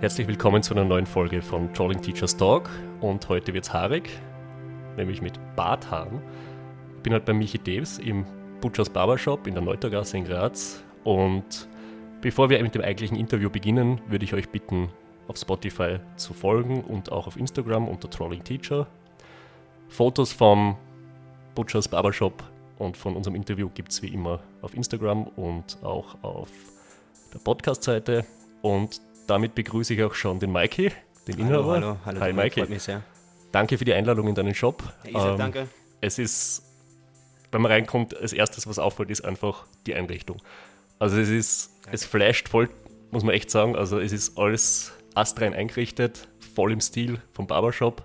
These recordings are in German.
Herzlich willkommen zu einer neuen Folge von Trolling Teachers Talk und heute wird's haarig, nämlich mit Barthaaren. Ich bin halt bei Michi Deves im Butchers Barbershop in der Neutergasse in Graz und bevor wir mit dem eigentlichen Interview beginnen, würde ich euch bitten, auf Spotify zu folgen und auch auf Instagram unter Trolling Teacher. Fotos vom Butchers Barbershop und von unserem Interview gibt es wie immer auf Instagram und auch auf der Podcast-Seite. Und damit begrüße ich auch schon den Mikey, den Inhaber. Hallo, hallo, Hi Mikey. Freut mich sehr. Danke für die Einladung in deinen Shop. Ich Ähm, danke. Es ist, wenn man reinkommt, als erstes, was auffällt, ist einfach die Einrichtung. Also es ist, es flasht voll, muss man echt sagen. Also es ist alles astrein eingerichtet, voll im Stil vom Barbershop.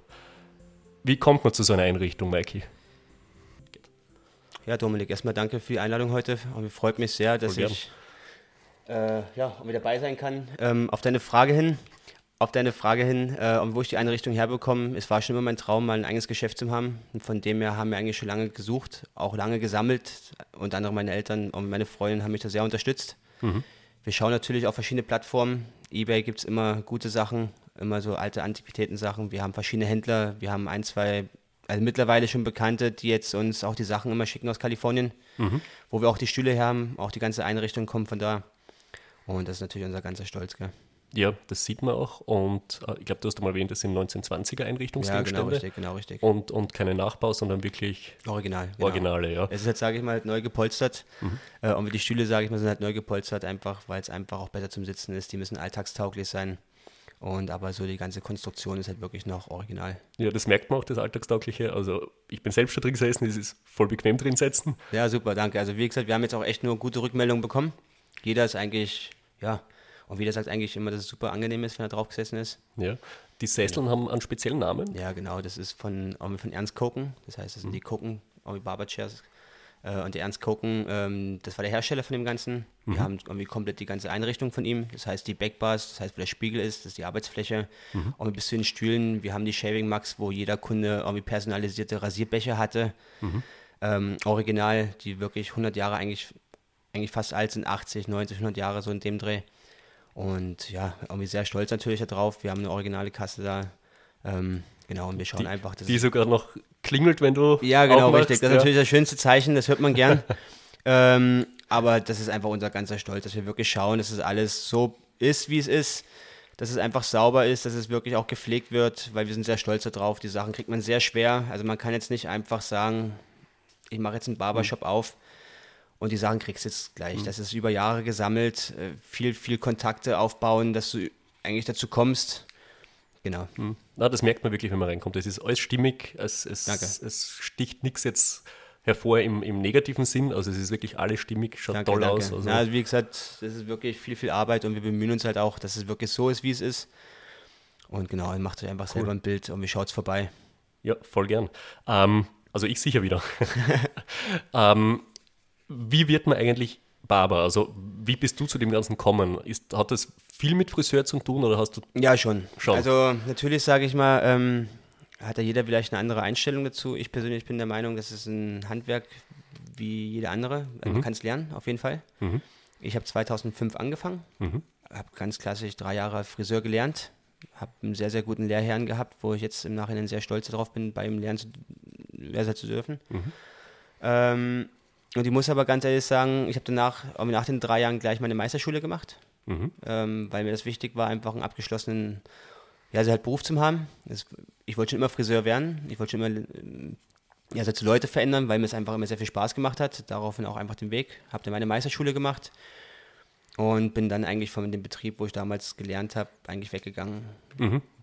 Wie kommt man zu so einer Einrichtung, Mikey? Ja, Dominik, erstmal danke für die Einladung heute. Freut mich sehr, dass ich äh, ja, mit dabei sein kann. Ähm, auf deine Frage hin, auf deine Frage hin, äh, und wo ich die Einrichtung herbekomme, es war schon immer mein Traum, mal ein eigenes Geschäft zu haben. Und von dem her haben wir eigentlich schon lange gesucht, auch lange gesammelt. Unter anderem meine Eltern und meine Freundin haben mich da sehr unterstützt. Wir schauen natürlich auf verschiedene Plattformen. Ebay gibt es immer gute Sachen, immer so alte Antiquitäten-Sachen. Wir haben verschiedene Händler, wir haben ein, zwei, also mittlerweile schon Bekannte, die jetzt uns auch die Sachen immer schicken aus Kalifornien, wo wir auch die Stühle her haben, auch die ganze Einrichtung kommt von da. Und das ist natürlich unser ganzer Stolz, gell? Ja, das sieht man auch. Und äh, ich glaube, du hast mal erwähnt, das sind 1920er Ja, Einrichtungsgegenstände. genau richtig, genau richtig. Und, und keine Nachbau, sondern wirklich Original. Genau. Originale, ja. Es ist halt, sage ich mal, halt neu gepolstert. Äh, und wie die Stühle, sage ich mal, sind halt neu gepolstert, einfach, weil es einfach auch besser zum Sitzen ist. Die müssen alltagstauglich sein. Und aber so die ganze Konstruktion ist halt wirklich noch original. Ja, das merkt man auch, das Alltagstaugliche. Also ich bin selbst schon drin gesessen, es ist voll bequem drin sitzen. Ja, super, danke. Also wie gesagt, wir haben jetzt auch echt nur gute Rückmeldungen bekommen. Jeder ist eigentlich, ja, und jeder sagt eigentlich immer, dass es super angenehm ist, wenn er drauf gesessen ist. Ja. Die Sesseln haben einen speziellen Namen. Ja, genau, das ist von, von Ernst Koken. Das heißt, das sind die Koken, irgendwie Barberchairs. Äh, und der Ernst Koken, ähm, das war der Hersteller von dem Ganzen. Wir haben irgendwie komplett die ganze Einrichtung von ihm. Das heißt, die Backbars, das heißt, wo der Spiegel ist, das ist die Arbeitsfläche. Und bis zu den Stühlen, wir haben die Shaving Max, wo jeder Kunde irgendwie personalisierte Rasierbecher hatte. Ähm, original, die wirklich 100 Jahre eigentlich, eigentlich fast alt sind, 80, 90, 100 Jahre so in dem Dreh. Und ja, irgendwie sehr stolz natürlich darauf. Wir haben eine originale Kasse da. Ähm, genau, und wir schauen einfach, dass Die sogar noch klingelt, wenn du. ja, genau, richtig. Das ist ja. natürlich das schönste Zeichen, das hört man gern. ähm, aber das ist einfach unser ganzer Stolz, dass wir wirklich schauen, dass es alles so ist, wie es ist. Dass es einfach sauber ist, dass es wirklich auch gepflegt wird, weil wir sind sehr stolz darauf. Die Sachen kriegt man sehr schwer. Also man kann jetzt nicht einfach sagen, ich mache jetzt einen Barbershop auf und die Sachen kriegst du jetzt gleich. Das ist über Jahre gesammelt, äh, viel, viel Kontakte aufbauen, dass du eigentlich dazu kommst. Genau. Na, das merkt man wirklich, wenn man reinkommt. Es ist alles stimmig, es, es, Danke. es sticht nichts jetzt hervor im, im negativen Sinn. Also es ist wirklich alles stimmig, schaut Danke, toll danke. aus. Also, Na, also wie gesagt, das ist wirklich viel, viel Arbeit und wir bemühen uns halt auch, dass es wirklich so ist, wie es ist. Und genau, dann macht euch einfach selber ein Bild und wie schaut's vorbei. Ja, voll gern. Ähm, also ich sicher wieder. ähm, wie wird man eigentlich Barber? Also wie bist du zu dem Ganzen gekommen? Ist, hat das viel mit Friseur zu tun oder hast du... Ja, schon. Schon. Also natürlich sage ich mal, ähm, hat ja jeder vielleicht eine andere Einstellung dazu. Ich persönlich bin der Meinung, das ist ein Handwerk wie jeder andere. Also Man kann es lernen, auf jeden Fall. Ich habe 2005 angefangen, habe ganz klassisch drei Jahre Friseur gelernt, habe einen sehr, sehr guten Lehrherrn gehabt, wo ich jetzt im Nachhinein sehr stolz darauf bin, bei ihm lernen zu, lernen zu dürfen. Ähm, und ich muss aber ganz ehrlich sagen, ich habe danach, nach den drei Jahren gleich meine Meisterschule gemacht, ähm, weil mir das wichtig war, einfach einen abgeschlossenen ja, also halt Beruf zu haben. Das, ich wollte schon immer Friseur werden. Ich wollte schon immer ähm, ja, also Leute verändern, weil mir es einfach immer sehr viel Spaß gemacht hat. Daraufhin auch einfach den Weg. Habe dann meine Meisterschule gemacht und bin dann eigentlich von dem Betrieb, wo ich damals gelernt habe, eigentlich weggegangen.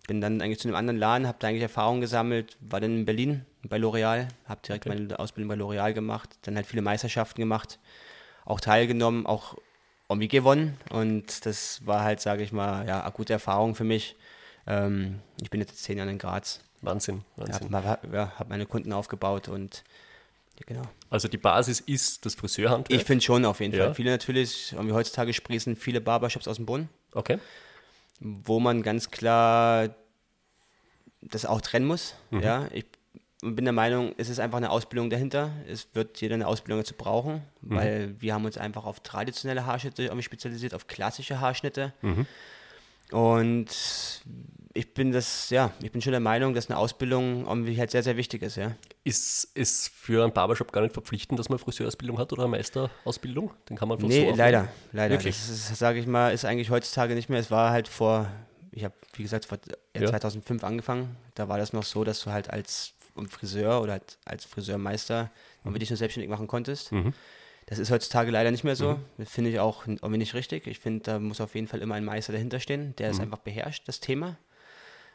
Bin dann eigentlich zu einem anderen Laden, habe da eigentlich Erfahrungen gesammelt, war dann in Berlin bei L'Oreal, habe direkt meine Ausbildung bei L'Oreal gemacht, dann halt viele Meisterschaften gemacht, auch teilgenommen, auch irgendwie gewonnen und das war halt, sage ich mal, ja, eine gute Erfahrung für mich. Ähm, ich bin jetzt zehn Jahre in Graz, Wahnsinn, Wahnsinn. habe ja, hab meine Kunden aufgebaut und ja, genau. Also die Basis ist das Friseurhandwerk? Ich finde schon auf jeden Ja. Fall. Viele natürlich, irgendwie heutzutage sprießen viele Barbershops aus dem Boden. Okay. Wo man ganz klar das auch trennen muss. Ja, ich bin der Meinung, es ist einfach eine Ausbildung dahinter. Es wird jeder eine Ausbildung dazu brauchen, weil wir haben uns einfach auf traditionelle Haarschnitte irgendwie spezialisiert, auf klassische Haarschnitte. Und ich bin das, ja, ich bin schon der Meinung, dass eine Ausbildung irgendwie halt sehr, sehr wichtig ist, ja. Ist es für einen Barbershop gar nicht verpflichtend, dass man Friseurausbildung hat oder eine Meisterausbildung? Den kann man von nee, so leider, leider. Wirklich? Das sage ich mal, ist eigentlich heutzutage nicht mehr. Es war halt vor, ich habe, wie gesagt, vor ja. 2005 angefangen. Da war das noch so, dass du halt als Friseur oder halt als Friseurmeister mhm. dich nur selbstständig machen konntest. Mhm. Das ist heutzutage leider nicht mehr so. Mhm. Das finde ich auch irgendwie nicht richtig. Ich finde, da muss auf jeden Fall immer ein Meister dahinter stehen, der es mhm. einfach beherrscht, das Thema.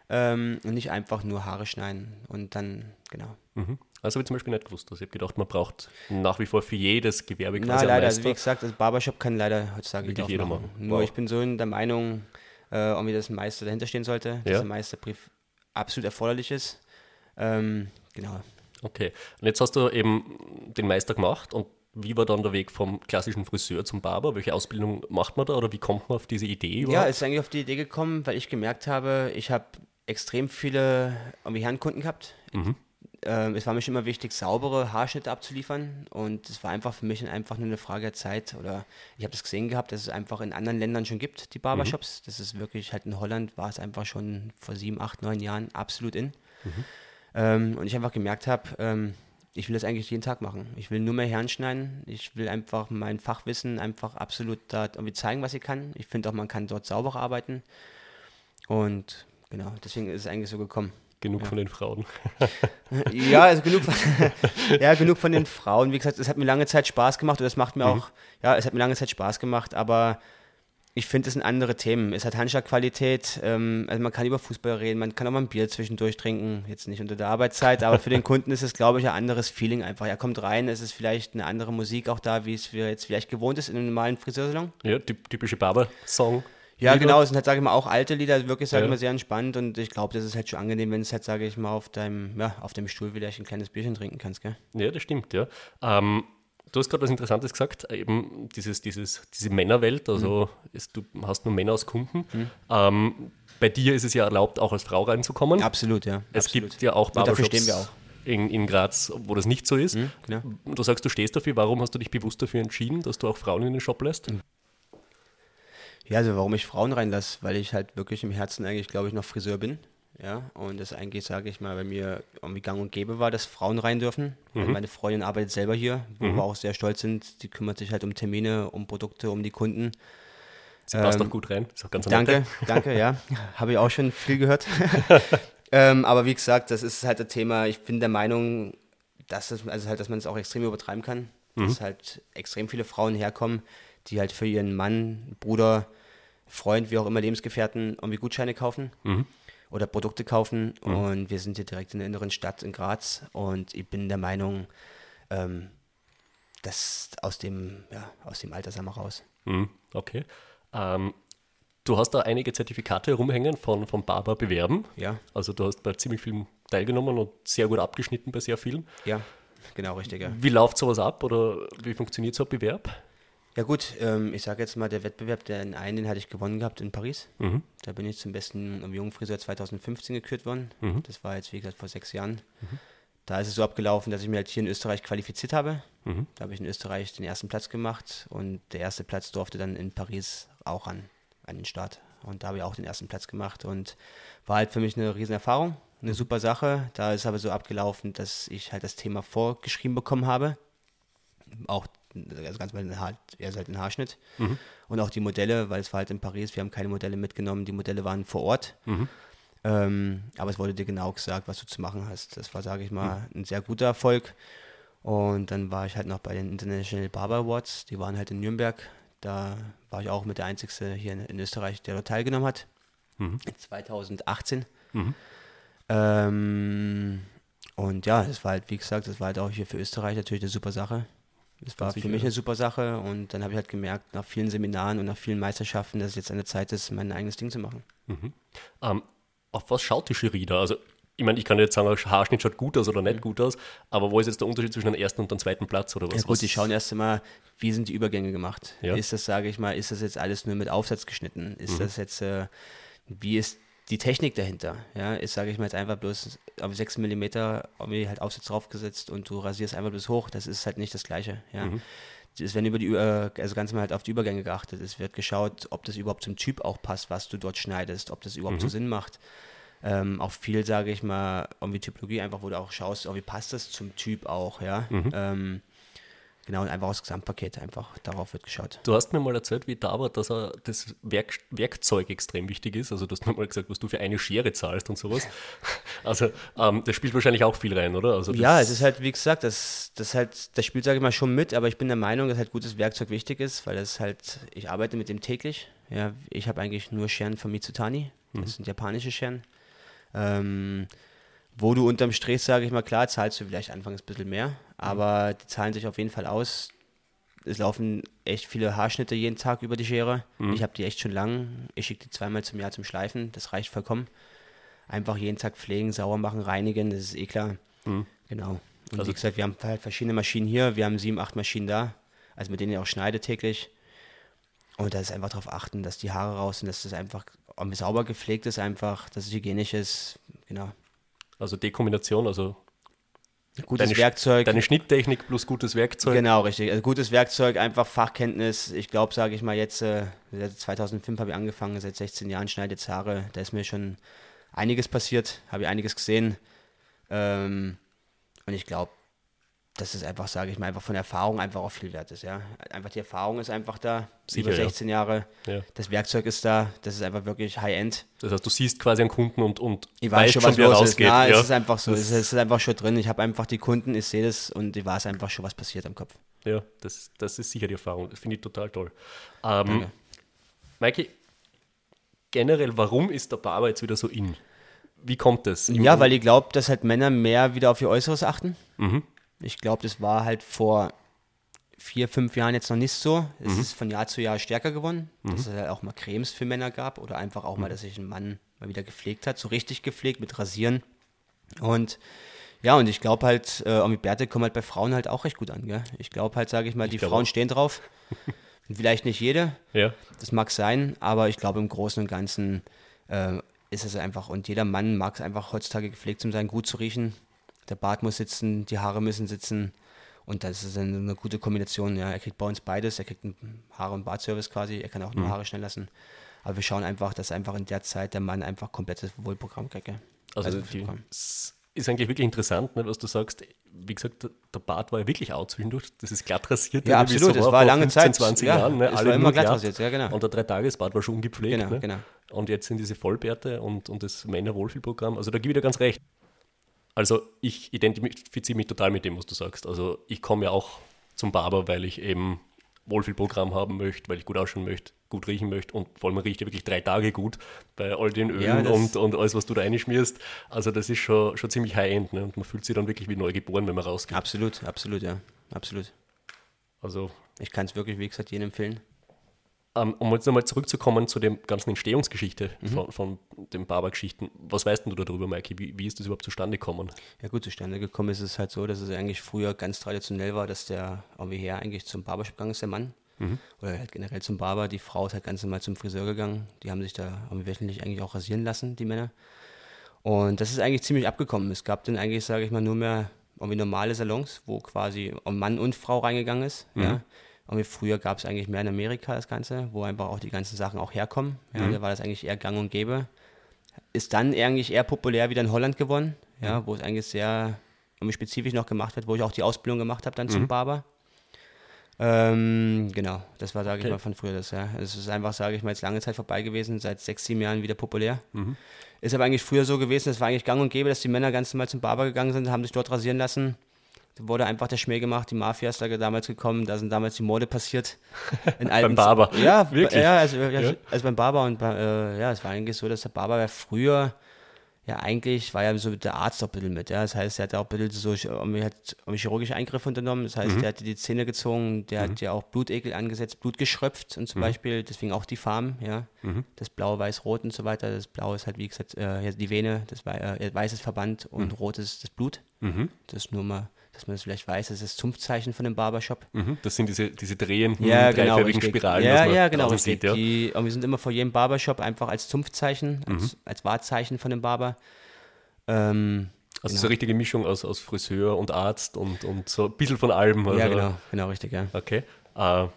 Ähm, und nicht einfach nur Haare schneiden und dann, genau. Mhm. Also habe ich zum Beispiel nicht gewusst. Also ich habe gedacht, man braucht nach wie vor für jedes Gewerbe quasi Na, leider, also wie gesagt, das Barbershop kann leider heutzutage Wirklich jeder machen. machen. Nur wow. ich bin so in der Meinung, äh, irgendwie, dass ein Meister dahinter stehen sollte, ja. dass ein Meisterbrief absolut erforderlich ist. Ähm, genau. Okay. Und jetzt hast du eben den Meister gemacht und wie war dann der Weg vom klassischen Friseur zum Barber? Welche Ausbildung macht man da oder wie kommt man auf diese Idee überhaupt? Ja, ist eigentlich auf die Idee gekommen, weil ich gemerkt habe, ich habe extrem viele Herrenkunden gehabt. Mhm. Äh, es war mir schon immer wichtig, saubere Haarschnitte abzuliefern und es war einfach für mich einfach nur eine Frage der Zeit oder ich habe das gesehen gehabt, dass es einfach in anderen Ländern schon gibt, die Barbershops. Mhm. Das ist wirklich halt in Holland war es einfach schon vor sieben, acht, neun Jahren absolut in. Mhm. Ähm, und ich einfach gemerkt habe, ähm, ich will das eigentlich jeden Tag machen. Ich will nur mehr Herren schneiden. Ich will einfach mein Fachwissen einfach absolut da irgendwie zeigen, was ich kann. Ich finde auch, man kann dort sauber arbeiten. Und genau, deswegen ist es eigentlich so gekommen. Genug ja. von den Frauen. ja, also genug von, ja, genug von den Frauen. Wie gesagt, es hat mir lange Zeit Spaß gemacht und es macht mir mhm. auch, ja, es hat mir lange Zeit Spaß gemacht, aber ich finde, es sind andere Themen. Es hat Handschlagqualität. Ähm, also man kann über Fußball reden, man kann auch mal ein Bier zwischendurch trinken. Jetzt nicht unter der Arbeitszeit, aber für den Kunden ist es, glaube ich, ein anderes Feeling einfach. Er kommt rein, es ist vielleicht eine andere Musik auch da, wie es wir jetzt vielleicht gewohnt ist in einem normalen Friseursalon. Ja, typische Barber-Song. Ja, Lieder. genau, es sind halt, sage ich mal, auch alte Lieder, wirklich, sage ja. ich mal, sehr entspannt und ich glaube, das ist halt schon angenehm, wenn es halt, sage ich mal, auf deinem, ja, auf dem Stuhl vielleicht ein kleines Bierchen trinken kannst, gell? Ja, das stimmt, ja. Ähm, Du hast gerade was Interessantes gesagt, eben dieses, dieses, diese Männerwelt, also mhm. ist, du hast nur Männer als Kunden. Mhm. Ähm, bei dir ist es ja erlaubt, auch als Frau reinzukommen. Absolut, ja. Es absolut. gibt ja auch Barbershops stehen wir auch. In, in Graz, wo das nicht so ist. Mhm, genau. Du sagst, du stehst dafür. Warum hast du dich bewusst dafür entschieden, dass du auch Frauen in den Shop lässt? Ja, also warum ich Frauen reinlasse, weil ich halt wirklich im Herzen eigentlich, glaube ich, noch Friseur bin. Ja, und das eigentlich, sage ich mal, bei mir irgendwie gang und gäbe war, dass Frauen rein dürfen. Mhm. Meine Freundin arbeitet selber hier, wo mhm. wir auch sehr stolz sind. Die kümmert sich halt um Termine, um Produkte, um die Kunden. Sie passt ähm, doch gut rein. Ist auch ganz Danke, danke, ja. Habe ich auch schon viel gehört. ähm, aber wie gesagt, das ist halt das Thema. Ich bin der Meinung, dass, es, also halt, dass man es auch extrem übertreiben kann. Mhm. Dass halt extrem viele Frauen herkommen, die halt für ihren Mann, Bruder, Freund, wie auch immer Lebensgefährten irgendwie Gutscheine kaufen. Mhm oder Produkte kaufen. Mhm. Und wir sind hier direkt in der inneren Stadt in Graz. Und ich bin der Meinung, ähm, dass aus dem, ja, aus dem Alter sind wir raus. Mhm. Okay. Ähm, du hast da einige Zertifikate rumhängen von, von Barber bewerben. Ja. Also du hast bei ziemlich vielen teilgenommen und sehr gut abgeschnitten bei sehr vielen. Ja, genau richtig. Ja. Wie läuft sowas ab oder wie funktioniert so ein Bewerb? Ja gut, ähm, ich sage jetzt mal, der Wettbewerb, den einen, den hatte ich gewonnen gehabt in Paris. Mhm. Da bin ich zum besten Jungfriseur 2015 gekürt worden. Mhm. Das war jetzt, wie gesagt, vor sechs Jahren. Mhm. Da ist es so abgelaufen, dass ich mich halt hier in Österreich qualifiziert habe. Mhm. Da habe ich in Österreich den ersten Platz gemacht und der erste Platz durfte dann in Paris auch an, an den Start. Und da habe ich auch den ersten Platz gemacht und war halt für mich eine riesen Erfahrung, eine super Sache. Da ist aber so abgelaufen, dass ich halt das Thema vorgeschrieben bekommen habe. Auch also ganz mal Haar, eher halt ein Haarschnitt. Mhm. Und auch die Modelle, weil es war halt in Paris, wir haben keine Modelle mitgenommen, die Modelle waren vor Ort. Mhm. Ähm, aber es wurde dir genau gesagt, was du zu machen hast. Das war, sage ich mal, mhm. ein sehr guter Erfolg. Und dann war ich halt noch bei den International Barber Awards, die waren halt in Nürnberg. Da war ich auch mit der Einzige hier in, in Österreich, der dort teilgenommen hat. Mhm. 2018. Mhm. Ähm, und ja, es war halt, wie gesagt, das war halt auch hier für Österreich natürlich eine super Sache. Das war für mich eine super Sache und dann habe ich halt gemerkt, nach vielen Seminaren und nach vielen Meisterschaften, dass es jetzt eine Zeit ist, mein eigenes Ding zu machen. Mhm. Ähm, auf was schaut die Jury da? Also, ich meine, ich kann jetzt sagen, Haarschnitt schaut gut aus oder nicht mhm. gut aus, aber wo ist jetzt der Unterschied zwischen dem ersten und dem zweiten Platz oder was? Ja, gut, die schauen erst einmal, wie sind die Übergänge gemacht? Ja. Ist das, sage ich mal, ist das jetzt alles nur mit Aufsatz geschnitten? Ist mhm. das jetzt, äh, wie ist die Technik dahinter, ja, ist, sage ich mal, jetzt einfach bloß auf 6 mm halt Aufsatz draufgesetzt und du rasierst einfach bloß hoch. Das ist halt nicht das Gleiche, ja. Mhm. es werden über die, äh, also ganz mal halt auf die Übergänge geachtet. Es wird geschaut, ob das überhaupt zum Typ auch passt, was du dort schneidest, ob das überhaupt mhm. so Sinn macht. Ähm, auch viel, sage ich mal, irgendwie Typologie, einfach wo du auch schaust, oh, wie passt das zum Typ auch, ja. Mhm. Ähm, Genau, und einfach das Gesamtpaket, einfach darauf wird geschaut. Du hast mir mal erzählt, wie da war, dass er das Werk, Werkzeug extrem wichtig ist. Also du hast mir mal gesagt, was du für eine Schere zahlst und sowas. Also ähm, das spielt wahrscheinlich auch viel rein, oder? Also ja, es ist halt, wie gesagt, das, das halt, das spielt, sage ich mal, schon mit, aber ich bin der Meinung, dass halt gutes Werkzeug wichtig ist, weil das halt, ich arbeite mit dem täglich. Ja, ich habe eigentlich nur Scheren von Mitsutani. Das mhm. sind japanische Scheren. Ähm, wo du unterm Strich, sage ich mal, klar, zahlst du vielleicht anfangs ein bisschen mehr, aber die zahlen sich auf jeden Fall aus. Es laufen echt viele Haarschnitte jeden Tag über die Schere. Mhm. Ich habe die echt schon lang. Ich schicke die zweimal zum Jahr zum Schleifen. Das reicht vollkommen. Einfach jeden Tag pflegen, sauer machen, reinigen, das ist eh klar. Mhm. Genau. Und also, wie gesagt, wir haben halt verschiedene Maschinen hier. Wir haben sieben, acht Maschinen da. Also mit denen ich auch schneide täglich. Und da ist einfach darauf achten, dass die Haare raus sind, dass das einfach sauber gepflegt ist, einfach, dass es hygienisch ist. Genau. Also Dekombination, also Gutes deine, Werkzeug. Deine Schnitttechnik plus gutes Werkzeug. Genau, richtig. Also gutes Werkzeug, einfach Fachkenntnis. Ich glaube, sage ich mal jetzt, äh, 2005 habe ich angefangen, seit 16 Jahren schneide jetzt Haare. Da ist mir schon einiges passiert, habe ich einiges gesehen. Ähm, und ich glaube, dass es einfach, sage ich mal, einfach von Erfahrung einfach auch viel wert ist. Ja? Einfach die Erfahrung ist einfach da, Sicher, über 16 ja. Jahre. Ja. Das Werkzeug ist da, das ist einfach wirklich High-End. Das heißt, du siehst quasi einen Kunden und, und ich weiß schon, was schon, los ist. Ja, ja, es ist einfach so, es ist einfach schon drin. Ich habe einfach die Kunden, ich sehe das und ich weiß einfach schon, was passiert am Kopf. Ja, das, das ist sicher die Erfahrung. Das finde ich total toll. Ähm, Maiki, generell, warum ist der Barber jetzt wieder so in? Wie kommt das? Ja, weil ich glaube, dass halt Männer mehr wieder auf ihr Äußeres achten. Mhm. Ich glaube, das war halt vor vier, fünf Jahren jetzt noch nicht so. Es mhm. ist von Jahr zu Jahr stärker geworden, mhm. dass es halt auch mal Cremes für Männer gab oder einfach auch mal, mhm. dass sich ein Mann mal wieder gepflegt hat, so richtig gepflegt mit Rasieren. Und ja, und ich glaube halt, äh, mit Bärte kommen halt bei Frauen halt auch recht gut an. Gell? Ich glaube halt, sage ich mal, ich die Frauen auch. stehen drauf. Vielleicht nicht jede, ja. das mag sein, aber ich glaube im Großen und Ganzen äh, ist es einfach, und jeder Mann mag es einfach heutzutage gepflegt zu sein, gut zu riechen, der Bart muss sitzen, die Haare müssen sitzen. Und das ist eine, eine gute Kombination. Ja. Er kriegt bei uns beides. Er kriegt einen Haare- und Bartservice quasi. Er kann auch nur mhm. Haare schnell lassen. Aber wir schauen einfach, dass einfach in der Zeit der Mann einfach komplettes Wohlprogramm kriegt. Also, also die, ist eigentlich wirklich interessant, ne, was du sagst. Wie gesagt, der Bart war ja wirklich out zwischendurch. Das ist glatt rasiert. Ja, absolut. So das war, war lange 15, Zeit. 20 ja, Jahren. Ne, alle war immer glatt rasiert, ja, genau. Und der Dreitagesbart war schon ungepflegt. Genau, ne? genau. Und jetzt sind diese Vollbärte und, und das Männerwohlfühlprogramm. Also da gebe ich dir ganz recht. Also ich identifiziere mich total mit dem, was du sagst. Also ich komme ja auch zum Barber, weil ich eben Wohlfühlprogramm haben möchte, weil ich gut ausschauen möchte, gut riechen möchte und vor allem riecht ja wirklich drei Tage gut bei all den Ölen ja, und, und alles, was du da reinschmierst. Also das ist schon, schon ziemlich High-End ne? und man fühlt sich dann wirklich wie neu geboren, wenn man rausgeht. Absolut, absolut, ja, absolut. Also ich kann es wirklich, wie gesagt, jedem empfehlen. Um, um jetzt nochmal zurückzukommen zu der ganzen Entstehungsgeschichte mhm. von, von den Barber-Geschichten. Was weißt du darüber, Maiki? Wie, wie ist das überhaupt zustande gekommen? Ja gut, zustande gekommen ist es halt so, dass es eigentlich früher ganz traditionell war, dass der her eigentlich zum Barbershop gegangen ist, der Mann. Mhm. Oder halt generell zum Barber. Die Frau ist halt ganz normal zum Friseur gegangen. Die haben sich da wöchentlich eigentlich auch rasieren lassen, die Männer. Und das ist eigentlich ziemlich abgekommen. Es gab dann eigentlich, sage ich mal, nur mehr irgendwie normale Salons, wo quasi Mann und Frau reingegangen ist. Mhm. Ja irgendwie früher gab es eigentlich mehr in Amerika das Ganze, wo einfach auch die ganzen Sachen auch herkommen. Ja, mhm. Da war das eigentlich eher gang und gäbe. Ist dann eigentlich eher populär wieder in Holland geworden, ja, mhm. wo es eigentlich sehr spezifisch noch gemacht wird, wo ich auch die Ausbildung gemacht habe dann mhm. zum Barber. Ähm, genau, das war, sage okay. ich mal, von früher das, ja. Es ist einfach, sage ich mal, jetzt lange Zeit vorbei gewesen, seit sechs, sieben Jahren wieder populär. Mhm. Ist aber eigentlich früher so gewesen, es war eigentlich gang und gäbe, dass die Männer ganz normal zum Barber gegangen sind, haben sich dort rasieren lassen wurde einfach der Schmäh gemacht, die Mafia ist da damals gekommen, da sind damals die Morde passiert. In beim Barber. Ja, wirklich. Ja, also, ja. also beim Barber und äh, ja, es war eigentlich so, dass der Barber ja früher ja eigentlich war ja so der Arzt auch ein bisschen mit. Ja. Das heißt, er hat auch ein bisschen so hat chirurgische Eingriffe unternommen. Das heißt, mhm. der hat die Zähne gezogen, der mhm. hat ja auch Blutekel angesetzt, Blut geschröpft und zum mhm. Beispiel, deswegen auch die Farben, ja. Mhm. Das Blau, Weiß, Rot und so weiter. Das Blau ist halt, wie gesagt, äh, die Vene, das äh, weißes Verband und mhm. Rot ist das Blut. Mhm. Das ist nur mal dass man es vielleicht weiß, das ist das Zunftzeichen von dem Barbershop. Mhm, das sind diese, diese drehenden, ja, genau, dreiförmigen Spiralen, ja, ja, genau, sieht. Ja. Die, und wir sind immer vor jedem Barbershop einfach als Zunftzeichen, als, mhm. als Wahrzeichen von dem Barber. Ähm, also genau. so eine richtige Mischung aus, aus Friseur und Arzt und, und so ein bisschen von allem. Also. Ja, genau, genau, richtig, ja. Okay. Äh,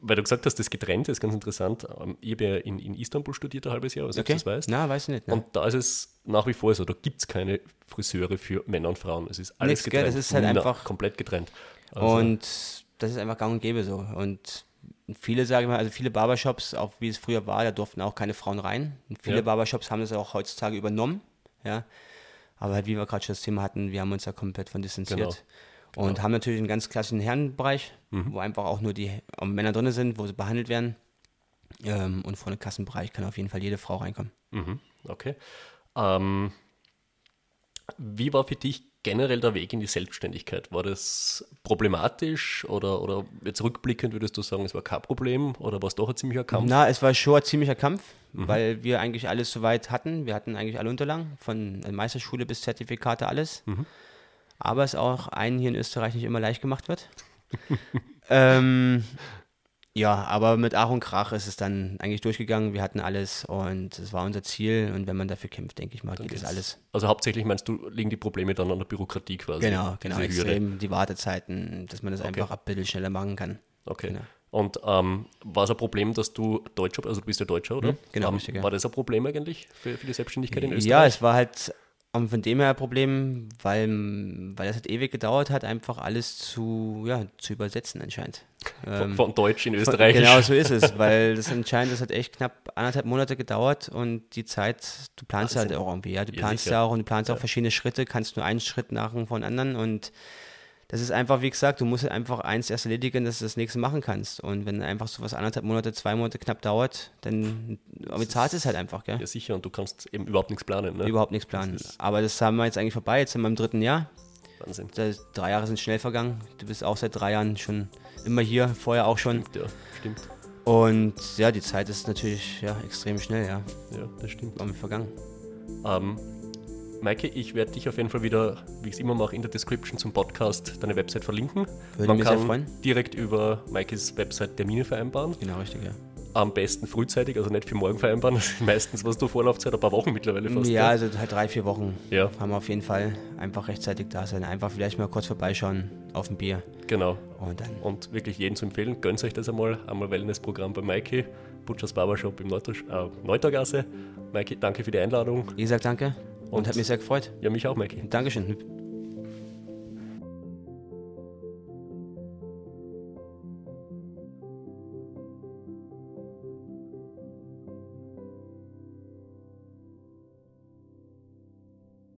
weil du gesagt hast, das Getrennte ist ganz interessant. Ähm, ich habe ja in, in Istanbul studiert ein halbes Jahr, also Okay. du das weißt. Na, weiß ich nicht. Ne? Und da ist es nach wie vor so, da gibt es keine Friseure für Männer und Frauen. Es ist alles gell? getrennt. Das ist halt einfach- komplett getrennt. Also, Und das ist einfach gang und gäbe so. Und viele, sage ich mal, also viele Barbershops, auch wie es früher war, da durften auch keine Frauen rein. Und viele Ja. Barbershops haben das auch heutzutage übernommen. Ja. Aber halt, wie wir gerade schon das Thema hatten, wir haben uns da komplett von distanziert. Und haben natürlich einen ganz klassischen Herrenbereich, Mhm. wo einfach auch nur die äh, Männer drin sind, wo sie behandelt werden. Ähm, und vor dem Kassenbereich kann auf jeden Fall jede Frau reinkommen. Mhm, okay. Ähm, wie war für dich generell der Weg in die Selbstständigkeit? War das problematisch oder, oder jetzt rückblickend würdest du sagen, es war kein Problem oder war es doch ein ziemlicher Kampf? Na, es war schon ein ziemlicher Kampf, weil wir eigentlich alles soweit hatten. Wir hatten eigentlich alle Unterlagen, von äh, Meisterschule bis Zertifikate, alles. Aber es auch einen hier in Österreich nicht immer leicht gemacht wird. ähm, ja, aber mit Ach und Krach ist es dann eigentlich durchgegangen. Wir hatten alles und es war unser Ziel. Und wenn man dafür kämpft, denke ich mal, geht es alles. Also hauptsächlich meinst du, liegen die Probleme dann an der Bürokratie quasi? Genau, genau, extrem. Die Wartezeiten, dass man das einfach ein bisschen schneller machen kann. Okay. Genau. Und ähm, war es ein Problem, dass du Deutscher, also du bist ja Deutscher, oder? genau, ähm, richtig, ja. War das ein Problem eigentlich für, für die Selbstständigkeit in Österreich? Ja, es war halt ähm, von dem her ein Problem, weil, weil es halt ewig gedauert hat, einfach alles zu, ja, zu übersetzen anscheinend. von, von Deutsch in Österreich. Genau so ist es, weil das anscheinend, das hat echt knapp anderthalb Monate gedauert und die Zeit, du planst halt auch irgendwie, ja, du Ja, planst sicher. ja auch und du planst auch verschiedene Schritte, kannst nur einen Schritt nach dem von anderen und das ist einfach, wie gesagt, du musst halt einfach eins erst erledigen, dass du das nächste machen kannst und wenn einfach sowas anderthalb Monate, zwei Monate knapp dauert, dann aber zahlst es halt einfach, gell? Ja, sicher, und du kannst eben überhaupt nichts planen. Ne? Überhaupt nichts planen. Aber das haben wir jetzt eigentlich vorbei, jetzt sind wir im dritten Jahr. Wahnsinn. Das, drei Jahre sind schnell vergangen. Du bist auch seit drei Jahren schon immer hier, vorher auch schon. Ja, stimmt. Und ja, die Zeit ist natürlich ja, extrem schnell, ja. Ja, das stimmt. War mir vergangen. Ähm, Maike, ich werde dich auf jeden Fall wieder, wie ich es immer mache, in der Description zum Podcast deine Website verlinken. Würde Man mich sehr kann freuen. direkt über Maikes Website Termine vereinbaren. Genau, richtig, ja. Am besten frühzeitig, also nicht für morgen vereinbaren. Das ist meistens was du Vorlaufzeit, ein paar Wochen mittlerweile fast. Ja, also halt drei, vier Wochen Ja. haben wir auf jeden Fall einfach rechtzeitig da sein. Einfach vielleicht mal kurz vorbeischauen auf ein Bier genau. und dann. Und wirklich jeden zu empfehlen, gönnt euch das einmal. Einmal Wellnessprogramm bei Maike, Butchers Barbershop im äh, Neutergasse. Maike, danke für die Einladung. Wie gesagt, danke und, Und- hat mich sehr gefreut. Ja, mich auch, Maike. Dankeschön.